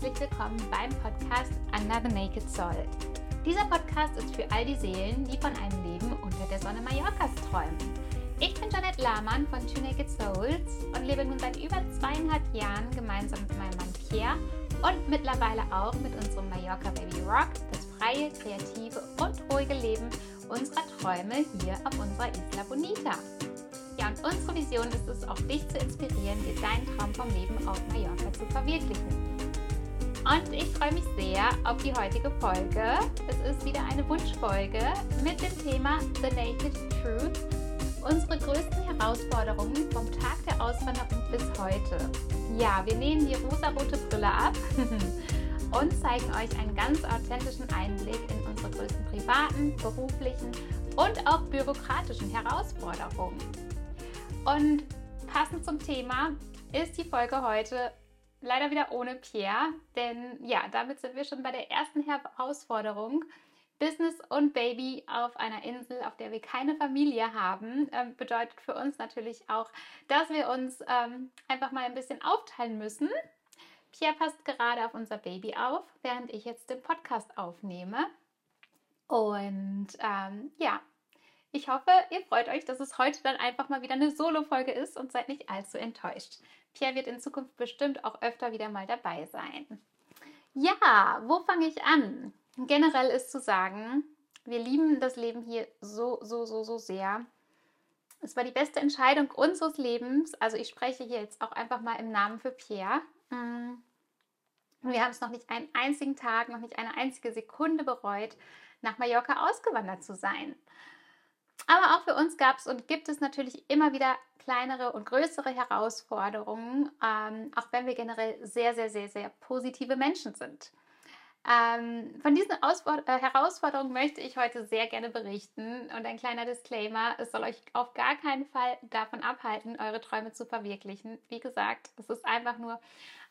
herzlich willkommen beim Podcast Under the Naked Soul. Dieser Podcast ist für all die Seelen, die von einem Leben unter der Sonne Mallorcas träumen. Ich bin Janet Lahmann von Two Naked Souls und lebe nun seit über zweieinhalb Jahren gemeinsam mit meinem Mann Pierre und mittlerweile auch mit unserem Mallorca Baby Rock das freie, kreative und ruhige Leben unserer Träume hier auf unserer Isla Bonita. Ja, und unsere Vision ist es, auch dich zu inspirieren, dir deinen Traum vom Leben auf Mallorca zu verwirklichen. Und ich freue mich sehr auf die heutige Folge. Es ist wieder eine Wunschfolge mit dem Thema The Naked Truth. Unsere größten Herausforderungen vom Tag der Auswanderung bis heute. Ja, wir nehmen die rosarote Brille ab und zeigen euch einen ganz authentischen Einblick in unsere größten privaten, beruflichen und auch bürokratischen Herausforderungen. Und passend zum Thema ist die Folge heute leider wieder ohne Pierre, denn ja, damit sind wir schon bei der ersten Herausforderung. Business und Baby auf einer Insel, auf der wir keine Familie haben, ähm, bedeutet für uns natürlich auch, dass wir uns ähm, einfach mal ein bisschen aufteilen müssen. Pierre passt gerade auf unser Baby auf, während ich jetzt den Podcast aufnehme. Und ähm, ja, ich hoffe, ihr freut euch, dass es heute dann einfach mal wieder eine Solo-Folge ist und seid nicht allzu enttäuscht. Pierre wird in Zukunft bestimmt auch öfter wieder mal dabei sein. Ja, wo fange ich an? Generell ist zu sagen, wir lieben das Leben hier so, so, so, so sehr. Es war die beste Entscheidung unseres Lebens. Also ich spreche hier jetzt auch einfach mal im Namen für Pierre. Mm. Wir haben es noch nicht einen einzigen Tag, noch nicht eine einzige Sekunde bereut, nach Mallorca ausgewandert zu sein. Aber auch für uns gab es und gibt es natürlich immer wieder kleinere und größere Herausforderungen, ähm, auch wenn wir generell sehr, sehr, sehr, sehr positive Menschen sind. Ähm, von diesen Ausfor äh, Herausforderungen möchte ich heute sehr gerne berichten und ein kleiner Disclaimer, es soll euch auf gar keinen Fall davon abhalten, eure Träume zu verwirklichen. Wie gesagt, es ist einfach nur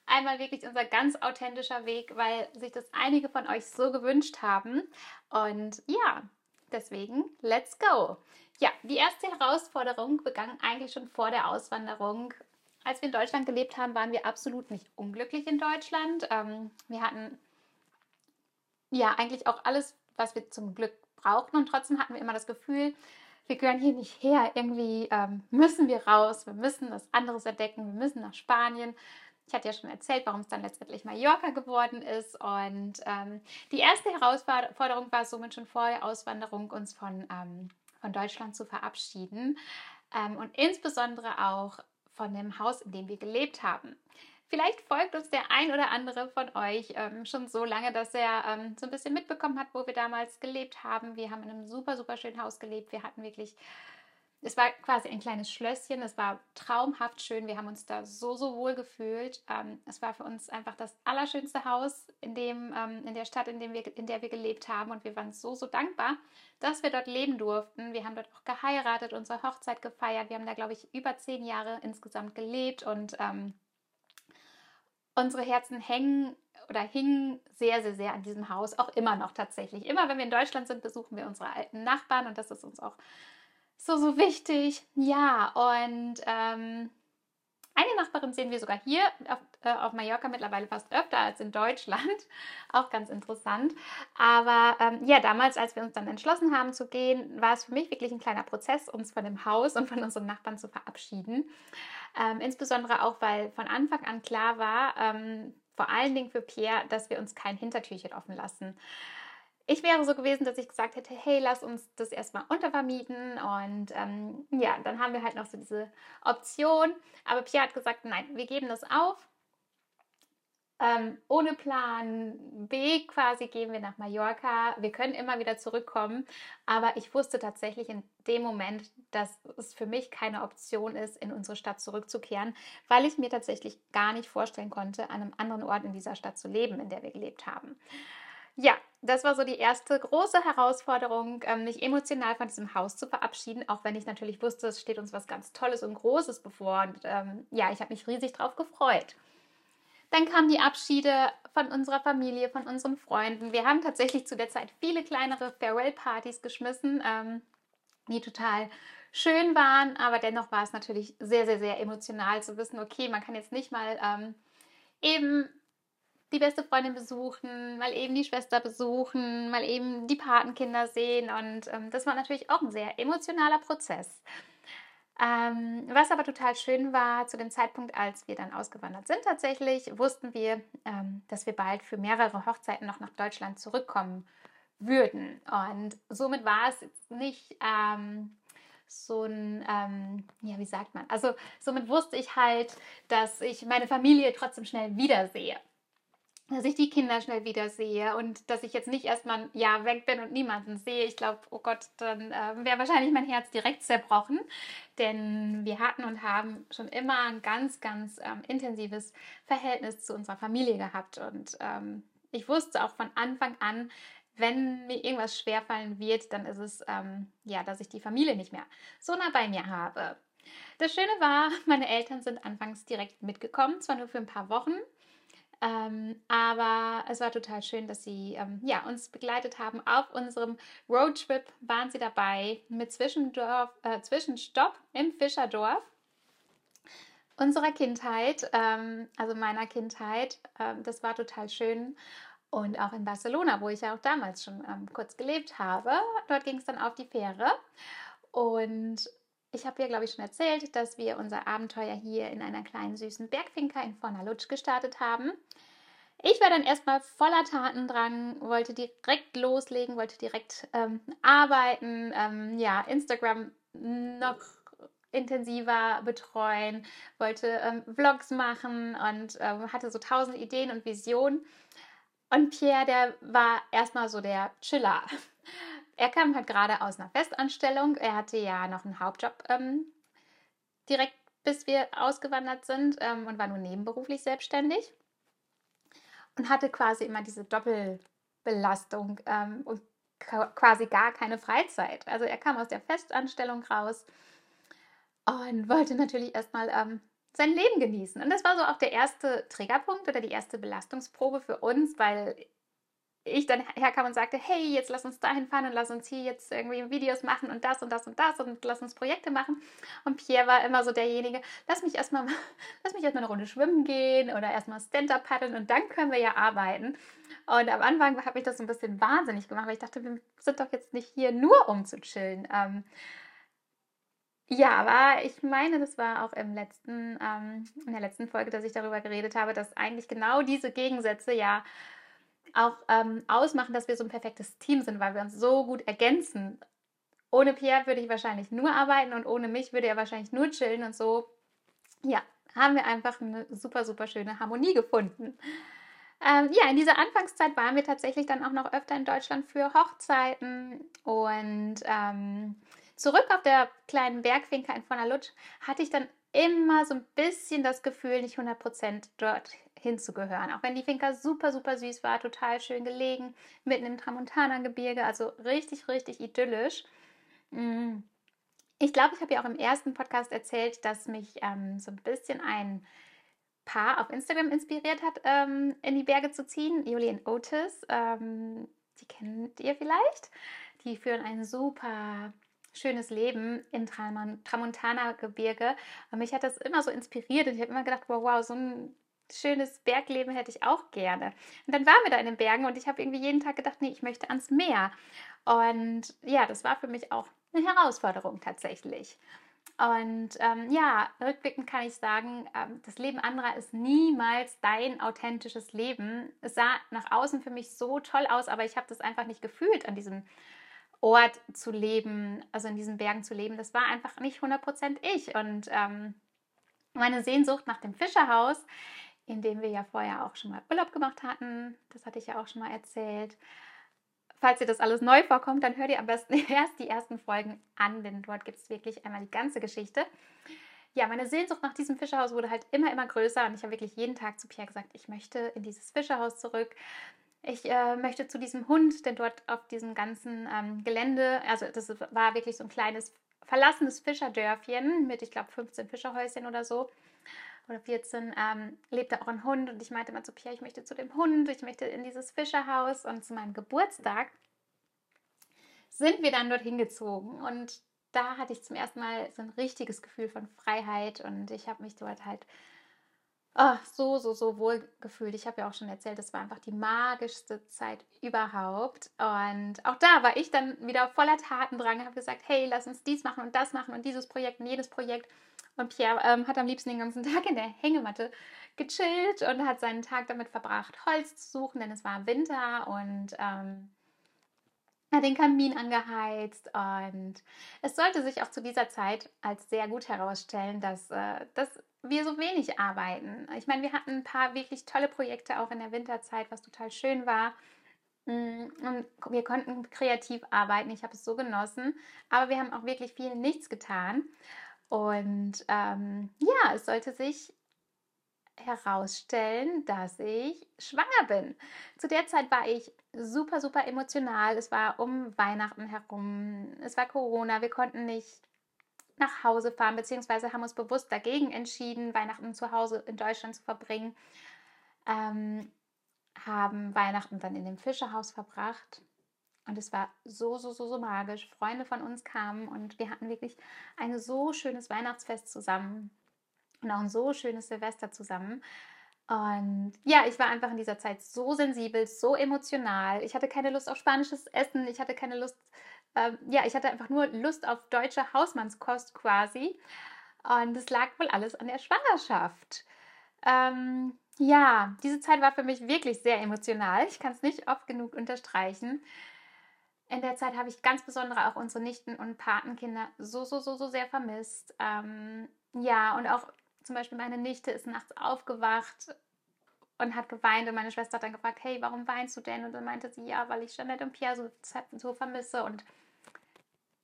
einmal wirklich unser ganz authentischer Weg, weil sich das einige von euch so gewünscht haben. Und ja, Deswegen, let's go! Ja, die erste Herausforderung begann eigentlich schon vor der Auswanderung. Als wir in Deutschland gelebt haben, waren wir absolut nicht unglücklich in Deutschland. Ähm, wir hatten ja eigentlich auch alles, was wir zum Glück brauchten und trotzdem hatten wir immer das Gefühl, wir gehören hier nicht her. Irgendwie ähm, müssen wir raus, wir müssen was anderes entdecken, wir müssen nach Spanien. Ich hatte ja schon erzählt, warum es dann letztendlich Mallorca geworden ist. Und ähm, die erste Herausforderung war somit schon vor der Auswanderung, uns von, ähm, von Deutschland zu verabschieden. Ähm, und insbesondere auch von dem Haus, in dem wir gelebt haben. Vielleicht folgt uns der ein oder andere von euch ähm, schon so lange, dass er ähm, so ein bisschen mitbekommen hat, wo wir damals gelebt haben. Wir haben in einem super, super schönen Haus gelebt. Wir hatten wirklich es war quasi ein kleines Schlösschen. Es war traumhaft schön. Wir haben uns da so, so wohl gefühlt. Ähm, es war für uns einfach das allerschönste Haus in, dem, ähm, in der Stadt, in, dem wir, in der wir gelebt haben. Und wir waren so, so dankbar, dass wir dort leben durften. Wir haben dort auch geheiratet, unsere Hochzeit gefeiert. Wir haben da, glaube ich, über zehn Jahre insgesamt gelebt. Und ähm, unsere Herzen hängen oder hingen sehr, sehr, sehr an diesem Haus. Auch immer noch tatsächlich. Immer wenn wir in Deutschland sind, besuchen wir unsere alten Nachbarn. Und das ist uns auch so, so wichtig. Ja, und ähm, eine Nachbarin sehen wir sogar hier auf, äh, auf Mallorca mittlerweile fast öfter als in Deutschland. Auch ganz interessant. Aber ähm, ja, damals, als wir uns dann entschlossen haben zu gehen, war es für mich wirklich ein kleiner Prozess, uns von dem Haus und von unseren Nachbarn zu verabschieden. Ähm, insbesondere auch, weil von Anfang an klar war, ähm, vor allen Dingen für Pierre, dass wir uns kein Hintertürchen offen lassen ich wäre so gewesen, dass ich gesagt hätte, hey, lass uns das erstmal untervermieten. Und ähm, ja, dann haben wir halt noch so diese Option. Aber Pierre hat gesagt, nein, wir geben das auf. Ähm, ohne Plan B quasi gehen wir nach Mallorca. Wir können immer wieder zurückkommen. Aber ich wusste tatsächlich in dem Moment, dass es für mich keine Option ist, in unsere Stadt zurückzukehren, weil ich mir tatsächlich gar nicht vorstellen konnte, an einem anderen Ort in dieser Stadt zu leben, in der wir gelebt haben. Ja, das war so die erste große Herausforderung, ähm, mich emotional von diesem Haus zu verabschieden, auch wenn ich natürlich wusste, es steht uns was ganz Tolles und Großes bevor. Und ähm, ja, ich habe mich riesig drauf gefreut. Dann kamen die Abschiede von unserer Familie, von unseren Freunden. Wir haben tatsächlich zu der Zeit viele kleinere Farewell-Partys geschmissen, ähm, die total schön waren, aber dennoch war es natürlich sehr, sehr, sehr emotional zu wissen, okay, man kann jetzt nicht mal ähm, eben die beste Freundin besuchen, mal eben die Schwester besuchen, mal eben die Patenkinder sehen. Und ähm, das war natürlich auch ein sehr emotionaler Prozess. Ähm, was aber total schön war, zu dem Zeitpunkt, als wir dann ausgewandert sind, tatsächlich wussten wir, ähm, dass wir bald für mehrere Hochzeiten noch nach Deutschland zurückkommen würden. Und somit war es jetzt nicht ähm, so ein, ähm, ja, wie sagt man? Also somit wusste ich halt, dass ich meine Familie trotzdem schnell wiedersehe dass ich die Kinder schnell wiedersehe und dass ich jetzt nicht erstmal ein Jahr weg bin und niemanden sehe. Ich glaube, oh Gott, dann äh, wäre wahrscheinlich mein Herz direkt zerbrochen. Denn wir hatten und haben schon immer ein ganz, ganz ähm, intensives Verhältnis zu unserer Familie gehabt. Und ähm, ich wusste auch von Anfang an, wenn mir irgendwas schwerfallen wird, dann ist es, ähm, ja, dass ich die Familie nicht mehr so nah bei mir habe. Das Schöne war, meine Eltern sind anfangs direkt mitgekommen, zwar nur für ein paar Wochen, ähm, aber es war total schön, dass sie ähm, ja, uns begleitet haben. Auf unserem Roadtrip waren sie dabei mit Zwischendorf, äh, Zwischenstopp im Fischerdorf unserer Kindheit, ähm, also meiner Kindheit. Ähm, das war total schön. Und auch in Barcelona, wo ich ja auch damals schon ähm, kurz gelebt habe. Dort ging es dann auf die Fähre. Und ich habe ja, glaube ich, schon erzählt, dass wir unser Abenteuer hier in einer kleinen süßen Bergfinca in Fornalutsch gestartet haben. Ich war dann erstmal voller Tatendrang, wollte direkt loslegen, wollte direkt ähm, arbeiten, ähm, ja, Instagram noch intensiver betreuen, wollte ähm, Vlogs machen und ähm, hatte so tausend Ideen und Visionen. Und Pierre, der war erstmal so der Chiller. Er kam halt gerade aus einer Festanstellung. Er hatte ja noch einen Hauptjob ähm, direkt bis wir ausgewandert sind ähm, und war nur nebenberuflich selbstständig und hatte quasi immer diese Doppelbelastung ähm, und quasi gar keine Freizeit. Also er kam aus der Festanstellung raus und wollte natürlich erstmal ähm, sein Leben genießen. Und das war so auch der erste Triggerpunkt oder die erste Belastungsprobe für uns, weil ich dann herkam und sagte, hey, jetzt lass uns dahin fahren und lass uns hier jetzt irgendwie Videos machen und das und das und das und lass uns Projekte machen. Und Pierre war immer so derjenige, lass mich erstmal, lass mich erstmal eine Runde schwimmen gehen oder erstmal Stand-up paddeln und dann können wir ja arbeiten. Und am Anfang habe ich das so ein bisschen wahnsinnig gemacht, weil ich dachte, wir sind doch jetzt nicht hier nur um zu chillen. Ähm, ja, aber ich meine, das war auch im letzten, ähm, in der letzten Folge, dass ich darüber geredet habe, dass eigentlich genau diese Gegensätze ja auch ähm, ausmachen, dass wir so ein perfektes Team sind, weil wir uns so gut ergänzen. Ohne Pierre würde ich wahrscheinlich nur arbeiten und ohne mich würde er wahrscheinlich nur chillen und so. Ja, haben wir einfach eine super, super schöne Harmonie gefunden. Ähm, ja, in dieser Anfangszeit waren wir tatsächlich dann auch noch öfter in Deutschland für Hochzeiten und ähm, zurück auf der kleinen Bergfinca in Lutsch hatte ich dann immer so ein bisschen das Gefühl, nicht 100% dort hinzugehören. Auch wenn die Finca super, super süß war, total schön gelegen, mitten im Tramontana-Gebirge, also richtig, richtig idyllisch. Mm. Ich glaube, ich habe ja auch im ersten Podcast erzählt, dass mich ähm, so ein bisschen ein Paar auf Instagram inspiriert hat, ähm, in die Berge zu ziehen. Julian Otis, ähm, die kennt ihr vielleicht. Die führen ein super schönes Leben im Tramontana-Gebirge. Und mich hat das immer so inspiriert und ich habe immer gedacht, wow, wow, so ein schönes Bergleben hätte ich auch gerne. Und dann waren wir da in den Bergen und ich habe irgendwie jeden Tag gedacht, nee, ich möchte ans Meer. Und ja, das war für mich auch eine Herausforderung tatsächlich. Und ähm, ja, rückblickend kann ich sagen, ähm, das Leben anderer ist niemals dein authentisches Leben. Es sah nach außen für mich so toll aus, aber ich habe das einfach nicht gefühlt, an diesem Ort zu leben, also in diesen Bergen zu leben. Das war einfach nicht 100% ich. Und ähm, meine Sehnsucht nach dem Fischerhaus, in dem wir ja vorher auch schon mal Urlaub gemacht hatten. Das hatte ich ja auch schon mal erzählt. Falls ihr das alles neu vorkommt, dann hört ihr am besten erst die ersten Folgen an, denn dort gibt es wirklich einmal die ganze Geschichte. Ja, meine Sehnsucht nach diesem Fischerhaus wurde halt immer, immer größer und ich habe wirklich jeden Tag zu Pierre gesagt, ich möchte in dieses Fischerhaus zurück. Ich äh, möchte zu diesem Hund, denn dort auf diesem ganzen ähm, Gelände, also das war wirklich so ein kleines verlassenes Fischerdörfchen mit, ich glaube, 15 Fischerhäuschen oder so oder 14, ähm, lebte auch ein Hund und ich meinte immer zu Pierre, ich möchte zu dem Hund, ich möchte in dieses Fischerhaus und zu meinem Geburtstag sind wir dann dorthin gezogen und da hatte ich zum ersten Mal so ein richtiges Gefühl von Freiheit und ich habe mich dort halt oh, so, so, so wohl gefühlt. Ich habe ja auch schon erzählt, das war einfach die magischste Zeit überhaupt. Und auch da war ich dann wieder voller Tatendrang, habe gesagt, hey, lass uns dies machen und das machen und dieses Projekt und jedes Projekt. Und Pierre ähm, hat am liebsten den ganzen Tag in der Hängematte gechillt und hat seinen Tag damit verbracht, Holz zu suchen, denn es war Winter und ähm, hat den Kamin angeheizt und es sollte sich auch zu dieser Zeit als sehr gut herausstellen, dass, äh, dass wir so wenig arbeiten. Ich meine, wir hatten ein paar wirklich tolle Projekte auch in der Winterzeit, was total schön war. Mm, und wir konnten kreativ arbeiten. Ich habe es so genossen. Aber wir haben auch wirklich viel nichts getan. Und ähm, ja, es sollte sich herausstellen, dass ich schwanger bin. Zu der Zeit war ich super, super emotional. Es war um Weihnachten herum. Es war Corona. Wir konnten nicht nach Hause fahren, beziehungsweise haben uns bewusst dagegen entschieden, Weihnachten zu Hause in Deutschland zu verbringen. Ähm, haben Weihnachten dann in dem Fischerhaus verbracht. Und es war so, so, so, so magisch. Freunde von uns kamen und wir hatten wirklich ein so schönes Weihnachtsfest zusammen und auch ein so schönes Silvester zusammen. Und ja, ich war einfach in dieser Zeit so sensibel, so emotional. Ich hatte keine Lust auf spanisches Essen. Ich hatte keine Lust, äh, ja, ich hatte einfach nur Lust auf deutsche Hausmannskost quasi. Und es lag wohl alles an der Schwangerschaft. Ähm, ja, diese Zeit war für mich wirklich sehr emotional. Ich kann es nicht oft genug unterstreichen. In der Zeit habe ich ganz besonders auch unsere Nichten und Patenkinder so, so, so, so sehr vermisst. Ähm, ja, und auch zum Beispiel meine Nichte ist nachts aufgewacht und hat geweint und meine Schwester hat dann gefragt, hey, warum weinst du denn? Und dann meinte sie, ja, weil ich Jeanette und Pierre so, so vermisse und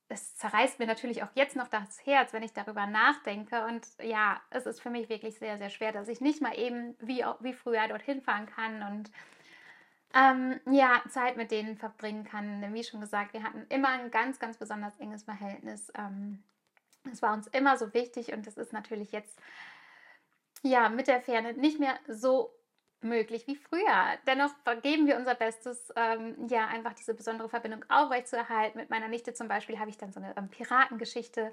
es zerreißt mir natürlich auch jetzt noch das Herz, wenn ich darüber nachdenke. Und ja, es ist für mich wirklich sehr, sehr schwer, dass ich nicht mal eben wie, wie früher dorthin fahren kann und ähm, ja, Zeit mit denen verbringen kann. Denn wie schon gesagt, wir hatten immer ein ganz, ganz besonders enges Verhältnis. Ähm, war uns immer so wichtig und das ist natürlich jetzt ja mit der Ferne nicht mehr so möglich wie früher. Dennoch geben wir unser Bestes, ähm, ja, einfach diese besondere Verbindung aufrechtzuerhalten. Mit meiner Nichte zum Beispiel habe ich dann so eine ähm, Piratengeschichte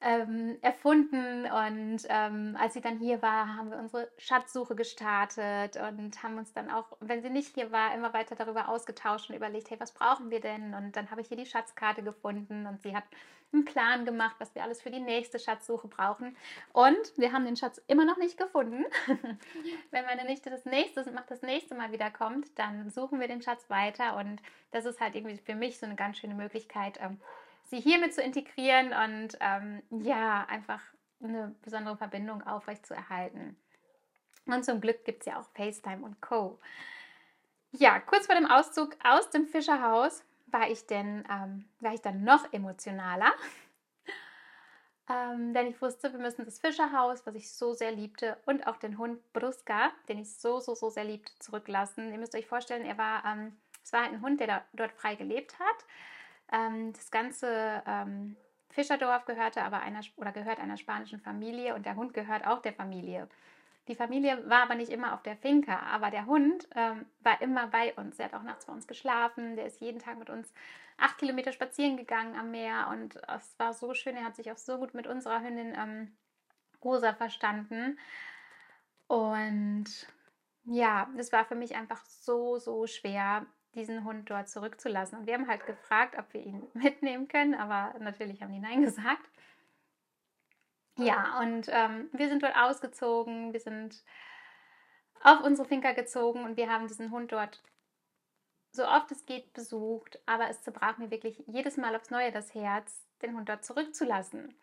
ähm, erfunden. Und ähm, als sie dann hier war, haben wir unsere Schatzsuche gestartet und haben uns dann auch, wenn sie nicht hier war, immer weiter darüber ausgetauscht und überlegt, hey, was brauchen wir denn? Und dann habe ich hier die Schatzkarte gefunden und sie hat einen Plan gemacht, was wir alles für die nächste Schatzsuche brauchen. Und wir haben den Schatz immer noch nicht gefunden. wenn meine Nichte das nächste, das nächste Mal wieder kommt, dann suchen wir den Schatz weiter. Und das ist halt irgendwie für mich so eine ganz schöne Möglichkeit, ähm, sie hiermit zu integrieren und ähm, ja, einfach eine besondere Verbindung aufrechtzuerhalten. Und zum Glück gibt es ja auch FaceTime und Co. Ja, kurz vor dem Auszug aus dem Fischerhaus war ich, denn, ähm, war ich dann noch emotionaler. ähm, denn ich wusste, wir müssen das Fischerhaus, was ich so sehr liebte, und auch den Hund Bruska, den ich so, so, so sehr liebte, zurücklassen. Ihr müsst euch vorstellen, er war, ähm, es war halt ein Hund, der da, dort frei gelebt hat. Ähm, das ganze ähm, Fischerdorf gehörte aber einer oder gehört einer spanischen Familie und der Hund gehört auch der Familie. Die Familie war aber nicht immer auf der Finca, aber der Hund ähm, war immer bei uns. Er hat auch nachts bei uns geschlafen. Der ist jeden Tag mit uns acht Kilometer spazieren gegangen am Meer und es war so schön. Er hat sich auch so gut mit unserer Hündin ähm, Rosa verstanden. Und ja, es war für mich einfach so, so schwer, diesen Hund dort zurückzulassen. Und wir haben halt gefragt, ob wir ihn mitnehmen können, aber natürlich haben die Nein gesagt. Ja, und ähm, wir sind dort ausgezogen, wir sind auf unsere Finca gezogen und wir haben diesen Hund dort so oft es geht besucht, aber es zerbrach mir wirklich jedes Mal aufs Neue das Herz, den Hund dort zurückzulassen.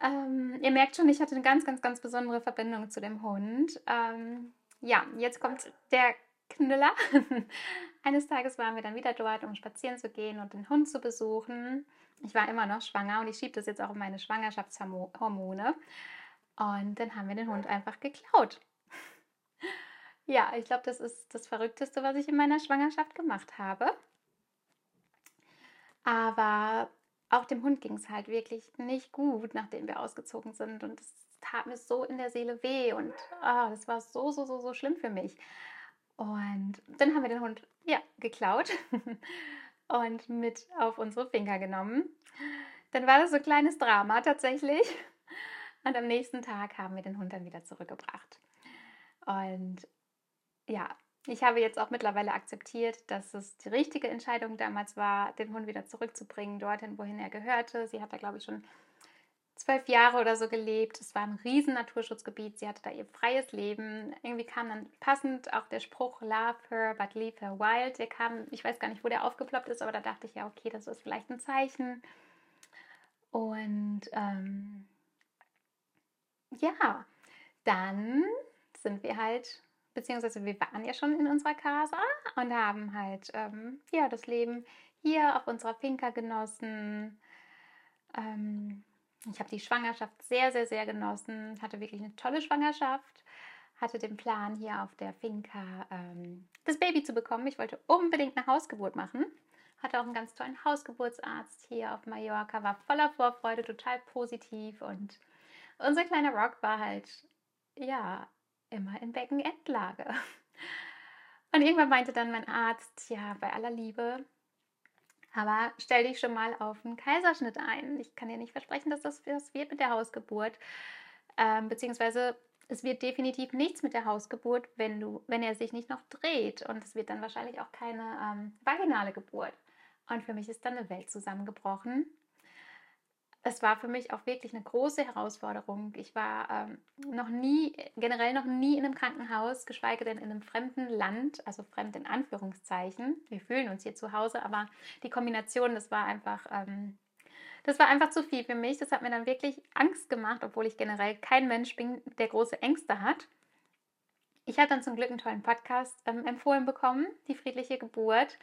Ähm, ihr merkt schon, ich hatte eine ganz, ganz, ganz besondere Verbindung zu dem Hund. Ähm, ja, jetzt kommt der Knüller. Eines Tages waren wir dann wieder dort, um spazieren zu gehen und den Hund zu besuchen. Ich war immer noch schwanger und ich schiebe das jetzt auch in meine Schwangerschaftshormone. Und dann haben wir den Hund einfach geklaut. Ja, ich glaube, das ist das Verrückteste, was ich in meiner Schwangerschaft gemacht habe. Aber auch dem Hund ging es halt wirklich nicht gut, nachdem wir ausgezogen sind. Und es tat mir so in der Seele weh. Und oh, das war so, so, so, so schlimm für mich. Und dann haben wir den Hund ja, geklaut und mit auf unsere Finger genommen. Dann war das so ein kleines Drama tatsächlich. Und am nächsten Tag haben wir den Hund dann wieder zurückgebracht. Und ja, ich habe jetzt auch mittlerweile akzeptiert, dass es die richtige Entscheidung damals war, den Hund wieder zurückzubringen, dorthin, wohin er gehörte. Sie hat da, glaube ich, schon zwölf Jahre oder so gelebt. Es war ein riesen Naturschutzgebiet. Sie hatte da ihr freies Leben. Irgendwie kam dann passend auch der Spruch Love her, but leave her wild. Der kam, ich weiß gar nicht, wo der aufgeploppt ist, aber da dachte ich ja, okay, das ist vielleicht ein Zeichen. Und ähm, ja, dann sind wir halt beziehungsweise wir waren ja schon in unserer Casa und haben halt ähm, ja, das Leben hier auf unserer Finca genossen. Ähm, ich habe die Schwangerschaft sehr, sehr, sehr genossen, hatte wirklich eine tolle Schwangerschaft, hatte den Plan, hier auf der Finca ähm, das Baby zu bekommen. Ich wollte unbedingt eine Hausgeburt machen. Hatte auch einen ganz tollen Hausgeburtsarzt hier auf Mallorca, war voller Vorfreude, total positiv und unser kleiner Rock war halt, ja, immer in Beckenendlage. Und irgendwann meinte dann mein Arzt, ja, bei aller Liebe, aber stell dich schon mal auf einen Kaiserschnitt ein. Ich kann dir nicht versprechen, dass das, das wird mit der Hausgeburt. Ähm, beziehungsweise es wird definitiv nichts mit der Hausgeburt, wenn, du, wenn er sich nicht noch dreht. Und es wird dann wahrscheinlich auch keine ähm, vaginale Geburt. Und für mich ist dann eine Welt zusammengebrochen es war für mich auch wirklich eine große Herausforderung. Ich war ähm, noch nie, generell noch nie in einem Krankenhaus, geschweige denn in einem fremden Land, also fremd in Anführungszeichen. Wir fühlen uns hier zu Hause, aber die Kombination, das war einfach, ähm, das war einfach zu viel für mich. Das hat mir dann wirklich Angst gemacht, obwohl ich generell kein Mensch bin, der große Ängste hat. Ich habe dann zum Glück einen tollen Podcast ähm, empfohlen bekommen, die friedliche Geburt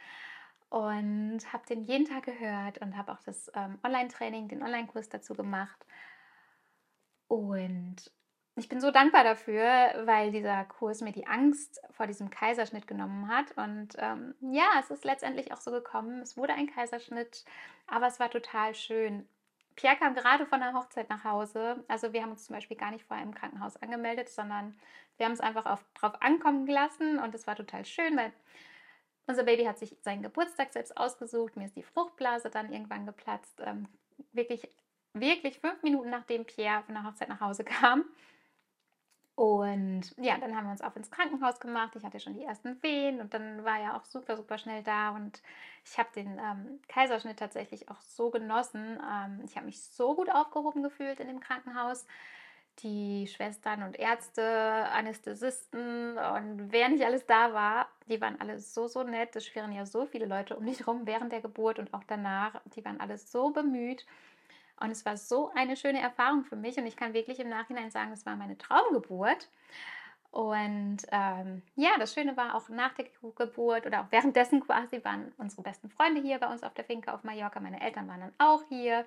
und habe den jeden Tag gehört und habe auch das ähm, Online-Training, den Online-Kurs dazu gemacht. Und ich bin so dankbar dafür, weil dieser Kurs mir die Angst vor diesem Kaiserschnitt genommen hat. Und ähm, ja, es ist letztendlich auch so gekommen. Es wurde ein Kaiserschnitt, aber es war total schön. Pierre kam gerade von der Hochzeit nach Hause. Also wir haben uns zum Beispiel gar nicht vorher im Krankenhaus angemeldet, sondern wir haben es einfach auf, drauf ankommen gelassen und es war total schön, weil unser Baby hat sich seinen Geburtstag selbst ausgesucht. Mir ist die Fruchtblase dann irgendwann geplatzt. Ähm, wirklich, wirklich fünf Minuten nachdem Pierre von der Hochzeit nach Hause kam. Und ja, dann haben wir uns auf ins Krankenhaus gemacht. Ich hatte schon die ersten Wehen und dann war er auch super, super schnell da. Und ich habe den ähm, Kaiserschnitt tatsächlich auch so genossen. Ähm, ich habe mich so gut aufgehoben gefühlt in dem Krankenhaus die Schwestern und Ärzte, Anästhesisten und wer nicht alles da war, die waren alle so, so nett. Es schwirren ja so viele Leute um dich rum während der Geburt und auch danach. Die waren alle so bemüht. Und es war so eine schöne Erfahrung für mich. Und ich kann wirklich im Nachhinein sagen, es war meine Traumgeburt. Und ähm, ja, das Schöne war auch nach der Geburt oder auch währenddessen quasi waren unsere besten Freunde hier bei uns auf der Finca auf Mallorca. Meine Eltern waren dann auch hier.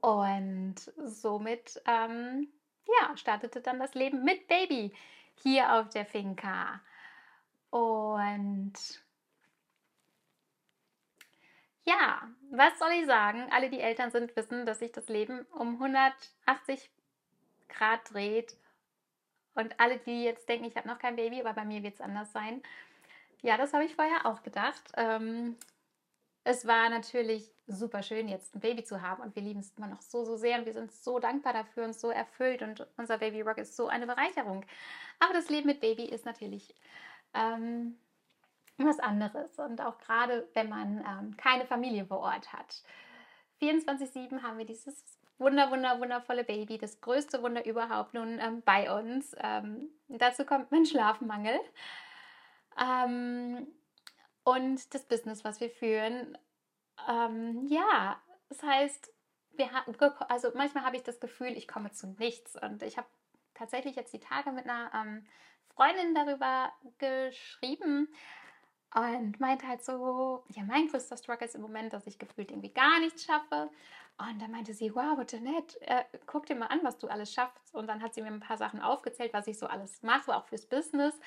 Und somit ähm, ja, startete dann das Leben mit Baby hier auf der Finca. Und ja, was soll ich sagen? Alle, die Eltern sind, wissen, dass sich das Leben um 180 Grad dreht. Und alle, die jetzt denken, ich habe noch kein Baby, aber bei mir wird es anders sein. Ja, das habe ich vorher auch gedacht. Ähm, es war natürlich super schön, jetzt ein Baby zu haben und wir lieben es immer noch so, so sehr und wir sind so dankbar dafür und so erfüllt und unser Baby Rock ist so eine Bereicherung. Aber das Leben mit Baby ist natürlich ähm, was anderes und auch gerade, wenn man ähm, keine Familie vor Ort hat. 24-7 haben wir dieses wunder, wunder, wundervolle Baby, das größte Wunder überhaupt nun ähm, bei uns. Ähm, dazu kommt mein Schlafmangel. Ähm, und das Business, was wir führen. Ähm, ja, das heißt, wir haben, also manchmal habe ich das Gefühl, ich komme zu nichts. Und ich habe tatsächlich jetzt die Tage mit einer ähm, Freundin darüber geschrieben und meinte halt so, ja, mein größter Struggle ist im Moment, dass ich gefühlt irgendwie gar nichts schaffe. Und dann meinte sie, wow, Jeanette, äh, guck dir mal an, was du alles schaffst. Und dann hat sie mir ein paar Sachen aufgezählt, was ich so alles mache, auch fürs Business.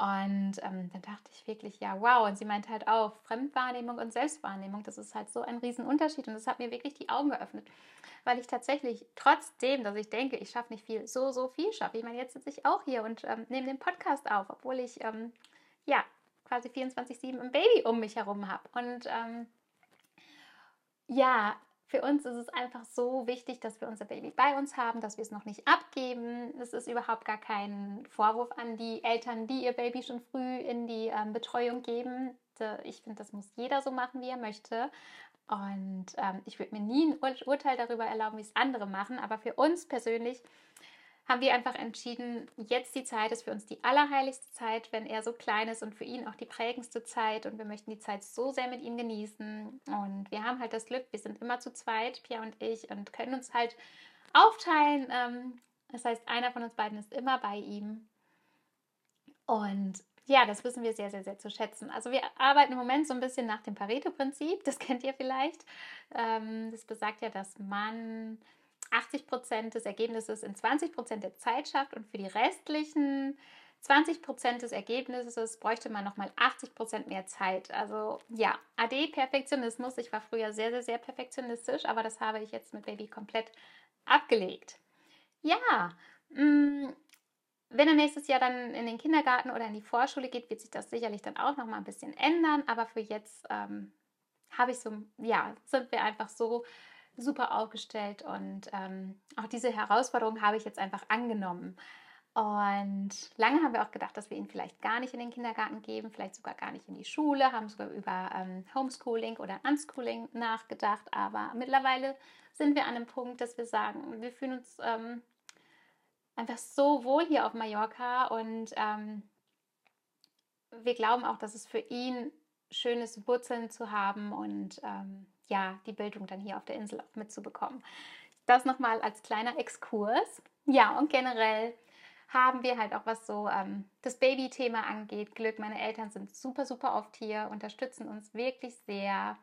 Und ähm, dann dachte ich wirklich, ja, wow. Und sie meinte halt auch, Fremdwahrnehmung und Selbstwahrnehmung, das ist halt so ein Riesenunterschied. Und das hat mir wirklich die Augen geöffnet, weil ich tatsächlich, trotzdem, dass ich denke, ich schaffe nicht viel, so, so viel schaffe. Ich meine, jetzt sitze ich auch hier und ähm, nehme den Podcast auf, obwohl ich, ähm, ja, quasi 24-7 ein Baby um mich herum habe. Und ähm, ja, für uns ist es einfach so wichtig, dass wir unser Baby bei uns haben, dass wir es noch nicht abgeben. Es ist überhaupt gar kein Vorwurf an die Eltern, die ihr Baby schon früh in die ähm, Betreuung geben. Ich finde, das muss jeder so machen, wie er möchte. Und ähm, ich würde mir nie ein Ur Urteil darüber erlauben, wie es andere machen. Aber für uns persönlich haben wir einfach entschieden, jetzt die Zeit ist für uns die allerheiligste Zeit, wenn er so klein ist und für ihn auch die prägendste Zeit. Und wir möchten die Zeit so sehr mit ihm genießen. Und wir haben halt das Glück, wir sind immer zu zweit, Pia und ich, und können uns halt aufteilen. Ähm, das heißt, einer von uns beiden ist immer bei ihm. Und ja, das wissen wir sehr, sehr, sehr zu schätzen. Also wir arbeiten im Moment so ein bisschen nach dem Pareto-Prinzip, das kennt ihr vielleicht. Ähm, das besagt ja, dass man 80 Prozent des Ergebnisses in 20 Prozent der Zeit schafft und für die restlichen 20 Prozent des Ergebnisses bräuchte man nochmal 80 Prozent mehr Zeit. Also ja, AD Perfektionismus. Ich war früher sehr, sehr, sehr perfektionistisch, aber das habe ich jetzt mit Baby komplett abgelegt. Ja, mh, mm, wenn er nächstes Jahr dann in den Kindergarten oder in die Vorschule geht, wird sich das sicherlich dann auch noch mal ein bisschen ändern. Aber für jetzt ähm, habe ich so, ja, sind wir einfach so super aufgestellt und ähm, auch diese Herausforderung habe ich jetzt einfach angenommen. Und lange haben wir auch gedacht, dass wir ihn vielleicht gar nicht in den Kindergarten geben, vielleicht sogar gar nicht in die Schule, haben sogar über ähm, Homeschooling oder Unschooling nachgedacht. Aber mittlerweile sind wir an einem Punkt, dass wir sagen, wir fühlen uns ähm, einfach so wohl hier auf Mallorca und ähm, wir glauben auch, dass es für ihn schön ist, Wurzeln zu haben und ähm, ja, die Bildung dann hier auf der Insel auch mitzubekommen. Das nochmal als kleiner Exkurs. Ja, und generell haben wir halt auch was so ähm, das Baby-Thema angeht. Glück, meine Eltern sind super, super oft hier, unterstützen uns wirklich sehr.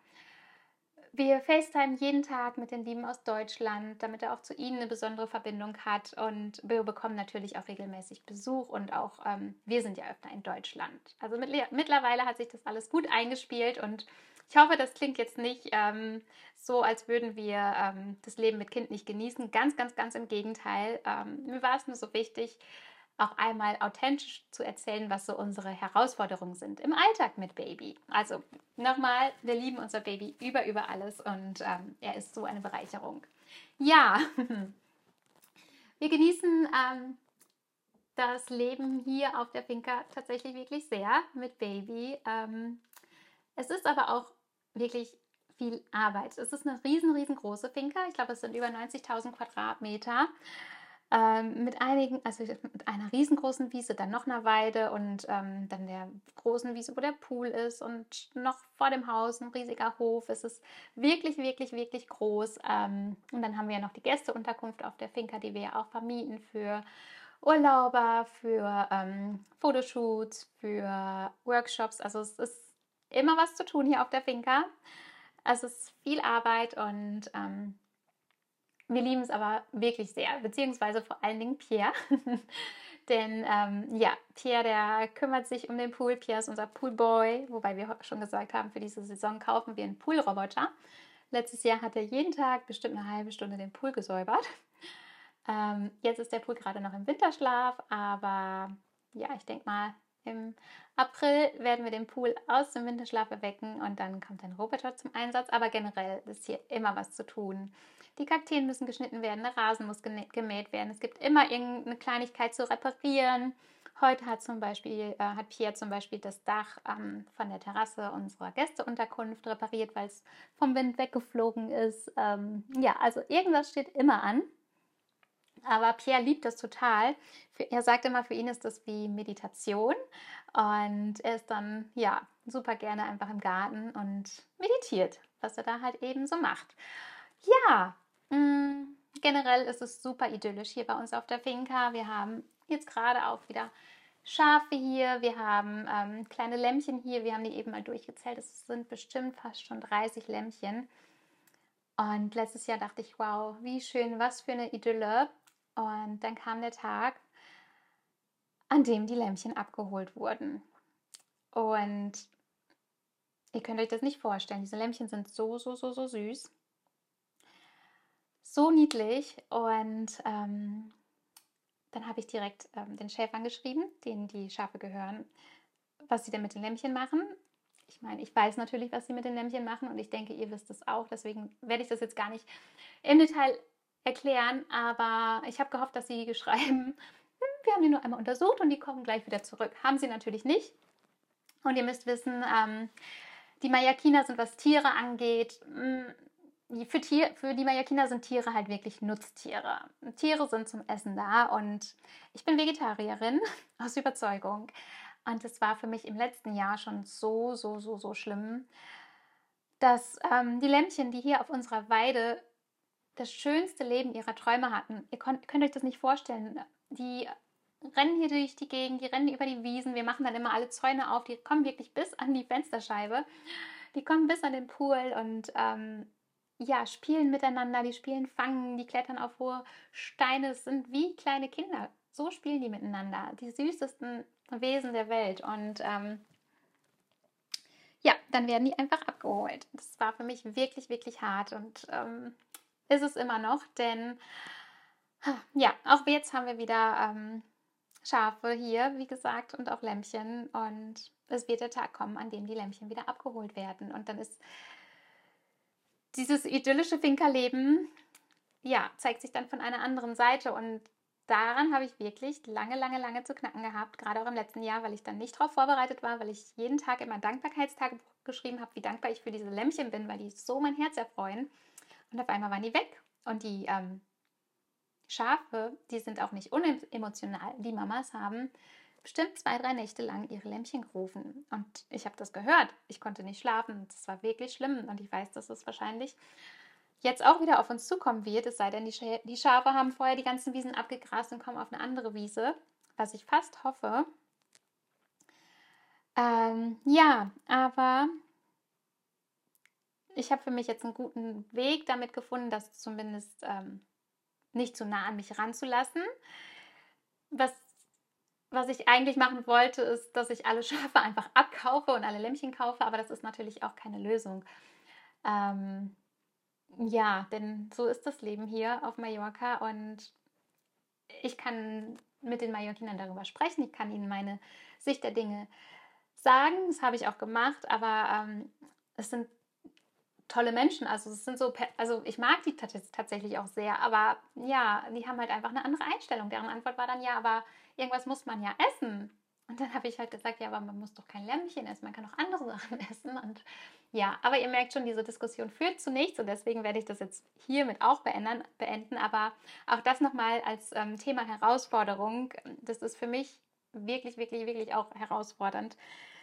Wir FaceTime jeden Tag mit den Lieben aus Deutschland, damit er auch zu ihnen eine besondere Verbindung hat. Und wir bekommen natürlich auch regelmäßig Besuch und auch ähm, wir sind ja öfter in Deutschland. Also mit, mittlerweile hat sich das alles gut eingespielt und ich hoffe, das klingt jetzt nicht ähm, so, als würden wir ähm, das Leben mit Kind nicht genießen. Ganz, ganz, ganz im Gegenteil. Ähm, mir war es nur so wichtig, auch einmal authentisch zu erzählen, was so unsere Herausforderungen sind im Alltag mit Baby. Also nochmal, wir lieben unser Baby über, über alles und ähm, er ist so eine Bereicherung. Ja, wir genießen ähm, das Leben hier auf der Finca tatsächlich wirklich sehr mit Baby. Ähm, es ist aber auch wirklich viel Arbeit. Es ist eine riesen, riesengroße Finca. Ich glaube, es sind über 90.000 Quadratmeter. Ähm, mit einigen, also mit einer riesengroßen Wiese, dann noch einer Weide und ähm, dann der großen Wiese, wo der Pool ist und noch vor dem Haus ein riesiger Hof. Es ist wirklich, wirklich, wirklich groß. Ähm, und dann haben wir ja noch die Gästeunterkunft auf der Finca, die wir ja auch vermieten für Urlauber, für ähm, Fotoshoots, für Workshops. Also es ist immer was zu tun hier auf der Finca. Also es ist viel Arbeit und ähm, wir lieben es aber wirklich sehr, beziehungsweise vor allen Dingen Pierre. Denn ähm, ja, Pierre, der kümmert sich um den Pool. Pierre ist unser Poolboy, wobei wir schon gesagt haben, für diese Saison kaufen wir einen Poolroboter. Letztes Jahr hat er jeden Tag bestimmt eine halbe Stunde den Pool gesäubert. Ähm, jetzt ist der Pool gerade noch im Winterschlaf, aber ja, ich denke mal, im April werden wir den Pool aus dem Winterschlaf erwecken und dann kommt ein Roboter zum Einsatz. Aber generell ist hier immer was zu tun. Die Kakteen müssen geschnitten werden, der Rasen muss gemäht werden. Es gibt immer irgendeine Kleinigkeit zu reparieren. Heute hat zum Beispiel, äh, hat Pierre zum Beispiel das Dach ähm, von der Terrasse unserer Gästeunterkunft repariert, weil es vom Wind weggeflogen ist. Ähm, ja, also irgendwas steht immer an. Aber Pierre liebt das total. er sagt immer, für ihn ist das wie Meditation. Und er ist dann, ja, super gerne einfach im Garten und meditiert, was er da halt eben so macht. Ja, mh, mm, generell ist es super idyllisch hier bei uns auf der Finca. Wir haben jetzt gerade auch wieder Schafe hier, wir haben ähm, kleine Lämmchen hier, wir haben die eben mal durchgezählt. Es sind bestimmt fast schon 30 Lämmchen. Und letztes Jahr dachte ich, wow, wie schön, was für eine Idylle. Und dann kam der Tag, an dem die Lämmchen abgeholt wurden. Und ihr könnt euch das nicht vorstellen. Diese Lämmchen sind so, so, so, so süß. So niedlich. Und ähm, dann habe ich direkt ähm, den Schäfern geschrieben, denen die Schafe gehören, was sie denn mit den Lämmchen machen. Ich meine, ich weiß natürlich, was sie mit den Lämpchen machen und ich denke, ihr wisst es auch. Deswegen werde ich das jetzt gar nicht im Detail erklären. Aber ich habe gehofft, dass sie schreiben, hm, wir haben die nur einmal untersucht und die kommen gleich wieder zurück. Haben sie natürlich nicht. Und ihr müsst wissen, ähm, die Mallorquiner sind, was Tiere angeht, hm, für, Tier, für die Mallorquiner sind Tiere halt wirklich Nutztiere. Tiere sind zum Essen da und ich bin Vegetarierin aus Überzeugung. Und es war für mich im letzten Jahr schon so, so, so, so schlimm, dass ähm, die Lämpchen, die hier auf unserer Weide das schönste Leben ihrer Träume hatten, ihr könnt, euch das nicht vorstellen, die rennen hier durch die Gegend, die rennen über die Wiesen, wir machen dann immer alle Zäune auf, die kommen wirklich bis an die Fensterscheibe, die kommen bis an den Pool und ähm, ja, spielen miteinander, die spielen Fangen, die klettern auf hohe Steine, es sind wie kleine Kinder. So spielen die miteinander. Die süßesten Wesen der Welt. Und ähm, ja, dann werden die einfach abgeholt. Das war für mich wirklich, wirklich hart. Und ähm, ist es immer noch, denn ja, auch jetzt haben wir wieder ähm, Schafe hier, wie gesagt, und auch Lämpchen. Und es wird der Tag kommen, an dem die Lämpchen wieder abgeholt werden. Und dann ist dieses idyllische Finkerleben, ja, zeigt sich dann von einer anderen Seite und daran habe ich wirklich lange, lange, lange zu knacken gehabt, gerade auch im letzten Jahr, weil ich dann nicht darauf vorbereitet war, weil ich jeden Tag immer Dankbarkeitstagebuch geschrieben habe, wie dankbar ich für diese Lämpchen bin, weil die so mein Herz erfreuen. Und auf einmal waren die weg. Und die ähm, Schafe, die sind auch nicht unemotional. Die Mamas haben bestimmt zwei, drei Nächte lang ihre Lämpchen gerufen. Und ich habe das gehört. Ich konnte nicht schlafen. Das war wirklich schlimm. Und ich weiß, dass es wahrscheinlich jetzt auch wieder auf uns zukommen wird. Es sei denn, die, die Schafe haben vorher die ganzen Wiesen abgegrast und kommen auf eine andere Wiese. Was ich fast hoffe. Ähm, ja, aber ich habe für mich jetzt einen guten Weg damit gefunden, das zumindest ähm, nicht zu nah an mich ranzulassen. Was was ich eigentlich machen wollte, ist, dass ich alle Schafe einfach abkaufe und alle Lämmchen kaufe, aber das ist natürlich auch keine Lösung. Ähm, ja, denn so ist das Leben hier auf Mallorca und ich kann mit den Mallorquinern darüber sprechen, ich kann ihnen meine Sicht der Dinge sagen, das habe ich auch gemacht, aber ähm, es sind tolle Menschen, also es sind so, also ich mag die tatsächlich auch sehr, aber ja, die haben halt einfach eine andere Einstellung. Deren Antwort war dann ja, aber irgendwas muss man ja essen. Und dann habe ich halt gesagt, ja, aber man muss doch kein Lämmchen essen, man kann auch andere Sachen essen. Und ja, aber ihr merkt schon, diese Diskussion führt zu nichts und deswegen werde ich das jetzt hiermit auch beenden. beenden. Aber auch das nochmal als ähm, Thema Herausforderung, das ist für mich wirklich, wirklich, wirklich auch herausfordernd,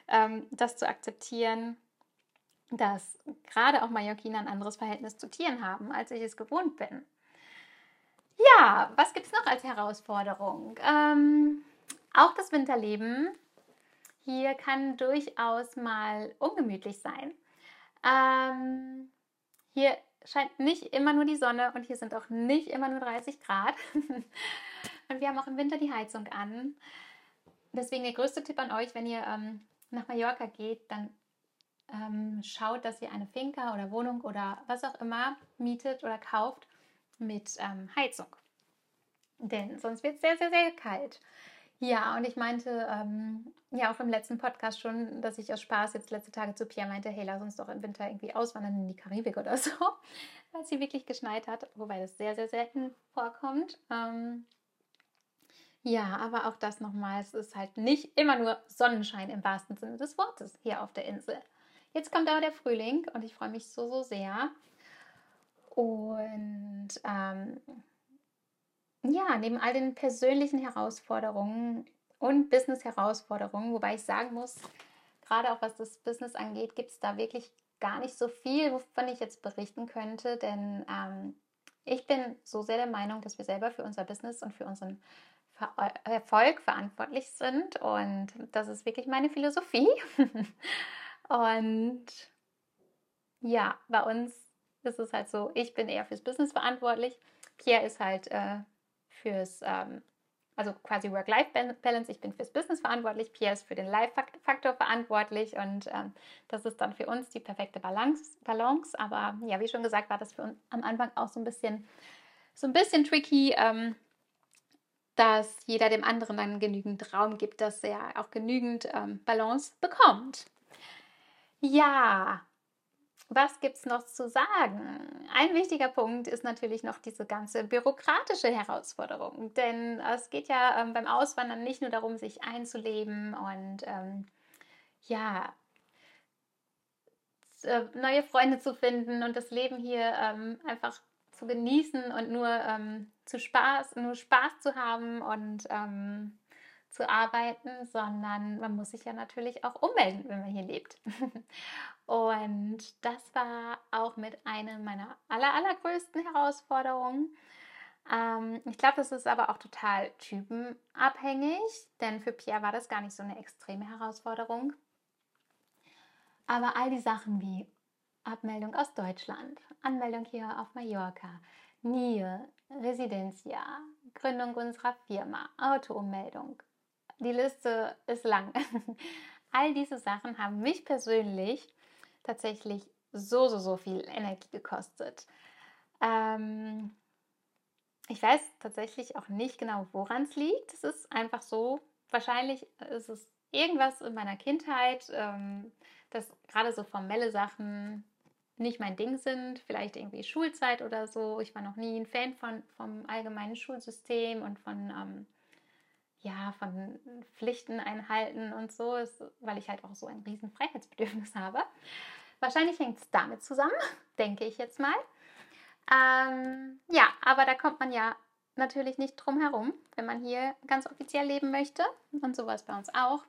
ähm, das zu akzeptieren, dass gerade auch Mallorquiner ein anderes Verhältnis zu Tieren haben, als ich es gewohnt bin. Ja, was gibt es noch als Herausforderung? Ähm, auch das Winterleben hier kann durchaus mal ungemütlich sein. Ähm, hier scheint nicht immer nur die Sonne und hier sind auch nicht immer nur 30 Grad. und wir haben auch im Winter die Heizung an. Deswegen der größte Tipp an euch, wenn ihr ähm, nach Mallorca geht, dann ähm, schaut, dass ihr eine Finca oder Wohnung oder was auch immer mietet oder kauft mit ähm, Heizung. Denn sonst wird es sehr, sehr, sehr kalt. Ja, und ich meinte ähm, ja auch im letzten Podcast schon, dass ich aus Spaß jetzt letzte Tage zu Pierre meinte, hey, lass uns doch im Winter irgendwie auswandern in die Karibik oder so, weil es hier wirklich geschneit hat, wobei das sehr, sehr selten vorkommt. Ähm, ja, aber auch das nochmal, es ist halt nicht immer nur Sonnenschein im wahrsten Sinne des Wortes hier auf der Insel. Jetzt kommt aber der Frühling und ich freue mich so, so sehr. Und ähm, ja, neben all den persönlichen Herausforderungen und Business-Herausforderungen, wobei ich sagen muss, gerade auch was das Business angeht, gibt es da wirklich gar nicht so viel, wovon ich jetzt berichten könnte, denn ähm, ich bin so sehr der Meinung, dass wir selber für unser Business und für unseren Erfolg verantwortlich sind und das ist wirklich meine Philosophie. Und ja, bei uns ist es halt so, ich bin eher fürs Business verantwortlich. Pierre ist halt äh, fürs, ähm, also quasi Work-Life-Balance. Ich bin fürs Business verantwortlich. Pierre ist für den Life-Faktor verantwortlich. Und ähm, das ist dann für uns die perfekte Balance, Balance. Aber ja, wie schon gesagt, war das für uns am Anfang auch so ein bisschen, so ein bisschen tricky. Ähm, dass jeder dem anderen dann genügend Raum gibt, dass er auch genügend ähm, Balance bekommt. Ja, was gibt es noch zu sagen? Ein wichtiger Punkt ist natürlich noch diese ganze bürokratische Herausforderung. Denn es geht ja ähm, beim Auswandern nicht nur darum, sich einzuleben und ähm, ja, äh, neue Freunde zu finden und das Leben hier ähm, einfach zu genießen und nur ähm, zu Spaß, nur Spaß zu haben und ähm, zu arbeiten, sondern man muss sich ja natürlich auch ummelden, wenn man hier lebt. und das war auch mit einer meiner aller, allergrößten Herausforderungen. Ähm, ich glaube, das ist aber auch total typenabhängig, denn für Pierre war das gar nicht so eine extreme Herausforderung. Aber all die Sachen wie Abmeldung aus Deutschland, Anmeldung hier auf Mallorca, NIE, Residencia, Gründung unserer Firma, Autoummeldung, die Liste ist lang. All diese Sachen haben mich persönlich tatsächlich so, so, so viel Energie gekostet. Ähm, ich weiß tatsächlich auch nicht genau, woran es liegt. Es ist einfach so, wahrscheinlich ist es irgendwas in meiner Kindheit, ähm, dass gerade so formelle Sachen nicht mein Ding sind, vielleicht irgendwie Schulzeit oder so. Ich war noch nie ein Fan von, vom allgemeinen Schulsystem und von ähm, ja, von Pflichten einhalten und so, ist, weil ich halt auch so ein riesen Freiheitsbedürfnis habe. Wahrscheinlich hängt es damit zusammen, denke ich jetzt mal. Ähm, ja, aber da kommt man ja natürlich nicht drum herum, wenn man hier ganz offiziell leben möchte. Und sowas bei uns auch.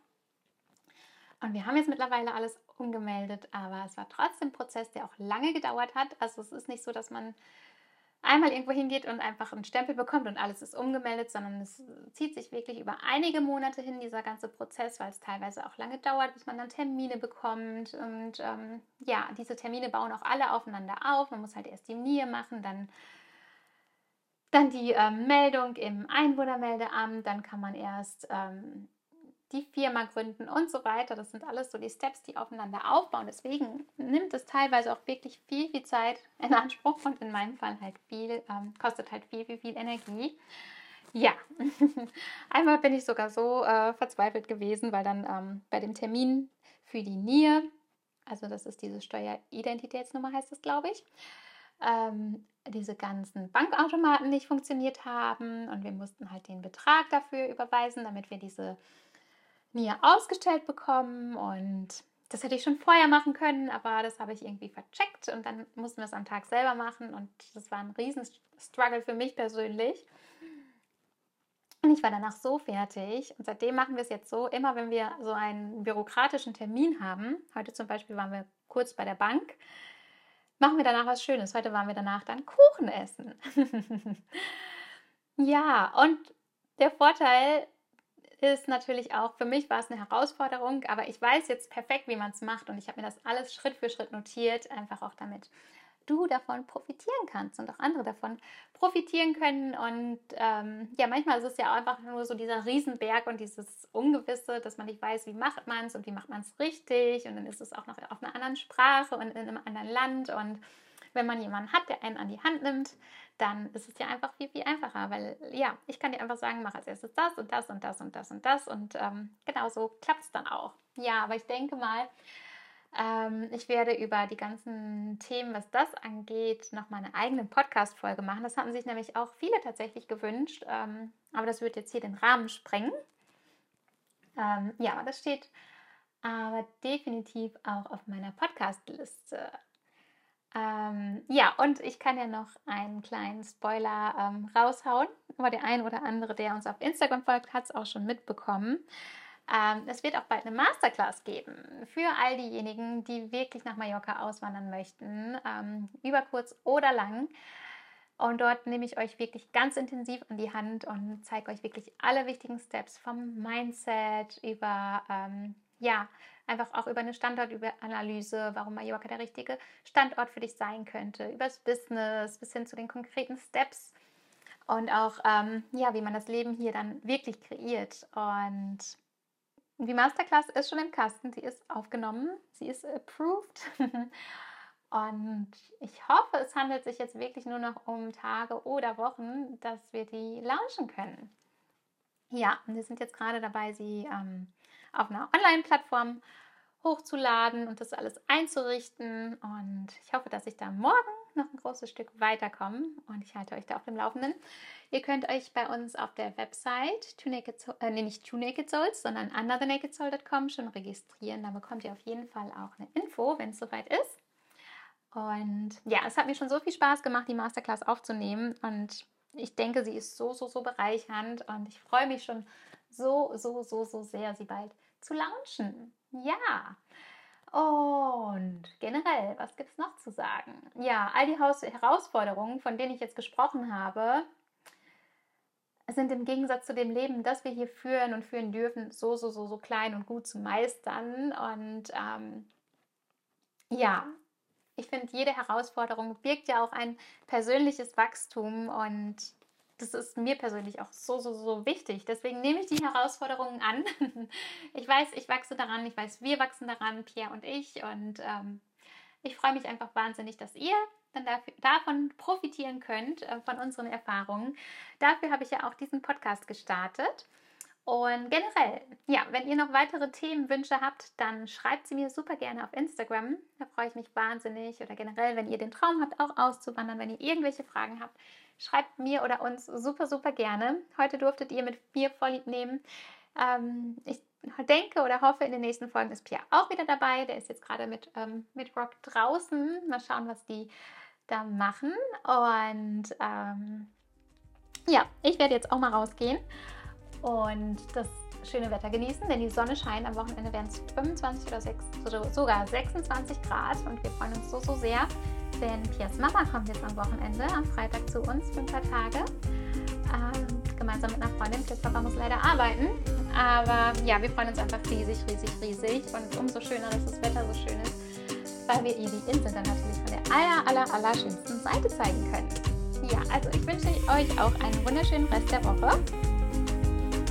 Und wir haben jetzt mittlerweile alles umgemeldet, aber es war trotzdem ein Prozess, der auch lange gedauert hat. Also es ist nicht so, dass man einmal irgendwo hingeht und einfach einen Stempel bekommt und alles ist umgemeldet, sondern es zieht sich wirklich über einige Monate hin, dieser ganze Prozess, weil es teilweise auch lange dauert, bis man dann Termine bekommt. Und ähm, ja, diese Termine bauen auch alle aufeinander auf. Man muss halt erst die NIE machen, dann dann die ähm, Meldung im Einwohnermeldeamt, dann kann man erst ähm, die Firma gründen und so weiter. Das sind alles so die Steps, die aufeinander aufbauen. Deswegen nimmt es teilweise auch wirklich viel, viel Zeit in Anspruch und in meinem Fall halt viel, ähm, kostet halt viel, viel, viel Energie. Ja, einmal bin ich sogar so äh, verzweifelt gewesen, weil dann ähm, bei dem Termin für die NIE, also das ist diese Steueridentitätsnummer, heißt das, glaube ich, ähm, diese ganzen Bankautomaten nicht funktioniert haben und wir mussten halt den Betrag dafür überweisen, damit wir diese mir ausgestellt bekommen und das hätte ich schon vorher machen können, aber das habe ich irgendwie vercheckt und dann mussten wir es am Tag selber machen und das war ein riesen Struggle für mich persönlich. Und ich war danach so fertig und seitdem machen wir es jetzt so, immer wenn wir so einen bürokratischen Termin haben, heute zum Beispiel waren wir kurz bei der Bank, machen wir danach was Schönes. Heute waren wir danach dann Kuchen essen. ja, und der Vorteil ist natürlich auch, für mich war es eine Herausforderung, aber ich weiß jetzt perfekt, wie man es macht und ich habe mir das alles Schritt für Schritt notiert, einfach auch damit du davon profitieren kannst und auch andere davon profitieren können. Und ähm, ja, manchmal ist es ja einfach nur so dieser Riesenberg und dieses Ungewisse, dass man nicht weiß, wie macht man es und wie macht man es richtig. Und dann ist es auch noch auf einer anderen Sprache und in einem anderen Land. Und wenn man jemanden hat, der einen an die Hand nimmt, dann ist es ja einfach viel, viel einfacher, weil ja, ich kann dir einfach sagen, mach als erstes das und das und das und das und das und ähm, genau so klappt es dann auch. Ja, aber ich denke mal, ähm, ich werde über die ganzen Themen, was das angeht, noch mal eine eigene Podcast-Folge machen. Das haben sich nämlich auch viele tatsächlich gewünscht, ähm, aber das wird jetzt hier den Rahmen sprengen. Ähm, ja, das steht aber definitiv auch auf meiner Podcast-Liste. Ähm, ja, und ich kann ja noch einen kleinen Spoiler ähm, raushauen. Aber der ein oder andere, der uns auf Instagram folgt, hat es auch schon mitbekommen. Ähm, es wird auch bald eine Masterclass geben für all diejenigen, die wirklich nach Mallorca auswandern möchten, ähm, über kurz oder lang. Und dort nehme ich euch wirklich ganz intensiv an die Hand und zeige euch wirklich alle wichtigen Steps vom Mindset über ähm, ja, einfach auch über eine Standortanalyse, warum Mallorca der richtige Standort für dich sein könnte, über das Business bis hin zu den konkreten Steps und auch, ähm, ja, wie man das Leben hier dann wirklich kreiert. Und die Masterclass ist schon im Kasten, sie ist aufgenommen, sie ist approved. Und ich hoffe, es handelt sich jetzt wirklich nur noch um Tage oder Wochen, dass wir die launchen können. Ja, wir sind jetzt gerade dabei, sie ähm, auf einer Online-Plattform hochzuladen und das alles einzurichten. Und ich hoffe, dass ich da morgen noch ein großes Stück weiterkomme und ich halte euch da auf dem Laufenden. Ihr könnt euch bei uns auf der Website, Two Naked Soul, äh, nee, nicht Two Naked Souls, sondern anothernakedsoul.com schon registrieren. Da bekommt ihr auf jeden Fall auch eine Info, wenn es soweit ist. Und ja, es hat mir schon so viel Spaß gemacht, die Masterclass aufzunehmen. Und ich denke, sie ist so, so, so bereichernd. Und ich freue mich schon so, so, so, so sehr, sie bald zu launchen. Ja. Und generell, was gibt es noch zu sagen? Ja, all die Haus Herausforderungen, von denen ich jetzt gesprochen habe, sind im Gegensatz zu dem Leben, das wir hier führen und führen dürfen, so, so, so, so klein und gut zu meistern. Und ähm, ja, ich finde, jede Herausforderung birgt ja auch ein persönliches Wachstum und das ist mir persönlich auch so, so, so wichtig. Deswegen nehme ich die Herausforderungen an. Ich weiß, ich wachse daran, ich weiß, wir wachsen daran, Pierre und ich. Und ähm, ich freue mich einfach wahnsinnig, dass ihr dann dafür, davon profitieren könnt, äh, von unseren Erfahrungen. Dafür habe ich ja auch diesen Podcast gestartet. Und generell, ja, wenn ihr noch weitere Themenwünsche habt, dann schreibt sie mir super gerne auf Instagram. Da freue ich mich wahnsinnig. Oder generell, wenn ihr den Traum habt, auch auszuwandern, wenn ihr irgendwelche Fragen habt, schreibt mir oder uns super, super gerne. Heute durftet ihr mit mir vorlieb nehmen. Ähm, ich denke oder hoffe, in den nächsten Folgen ist Pierre auch wieder dabei. Der ist jetzt gerade mit, ähm, mit Rock draußen. Mal schauen, was die da machen. Und ähm, ja, ich werde jetzt auch mal rausgehen und das schöne Wetter genießen, denn die Sonne scheint. Am Wochenende werden es 25 oder 6, sogar 26 Grad und wir freuen uns so, so sehr, denn Pias Mama kommt jetzt am Wochenende, am Freitag zu uns für ein paar Tage. Ähm, gemeinsam mit einer Freundin. Pias Papa muss leider arbeiten, aber ja, wir freuen uns einfach riesig, riesig, riesig und umso schöner, dass das Wetter so schön ist, weil wir ihr die Insel dann natürlich von der aller, aller, aller schönsten Seite zeigen können. Ja, also ich wünsche euch auch einen wunderschönen Rest der Woche.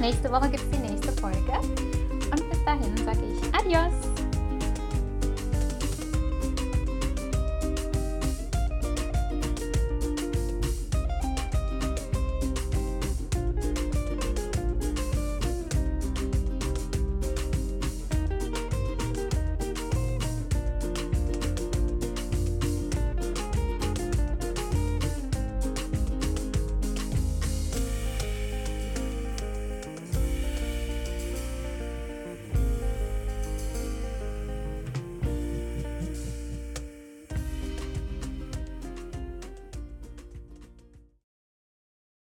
Nächste Woche gibt es die nächste Folge. Und bis dahin sage ich Adios.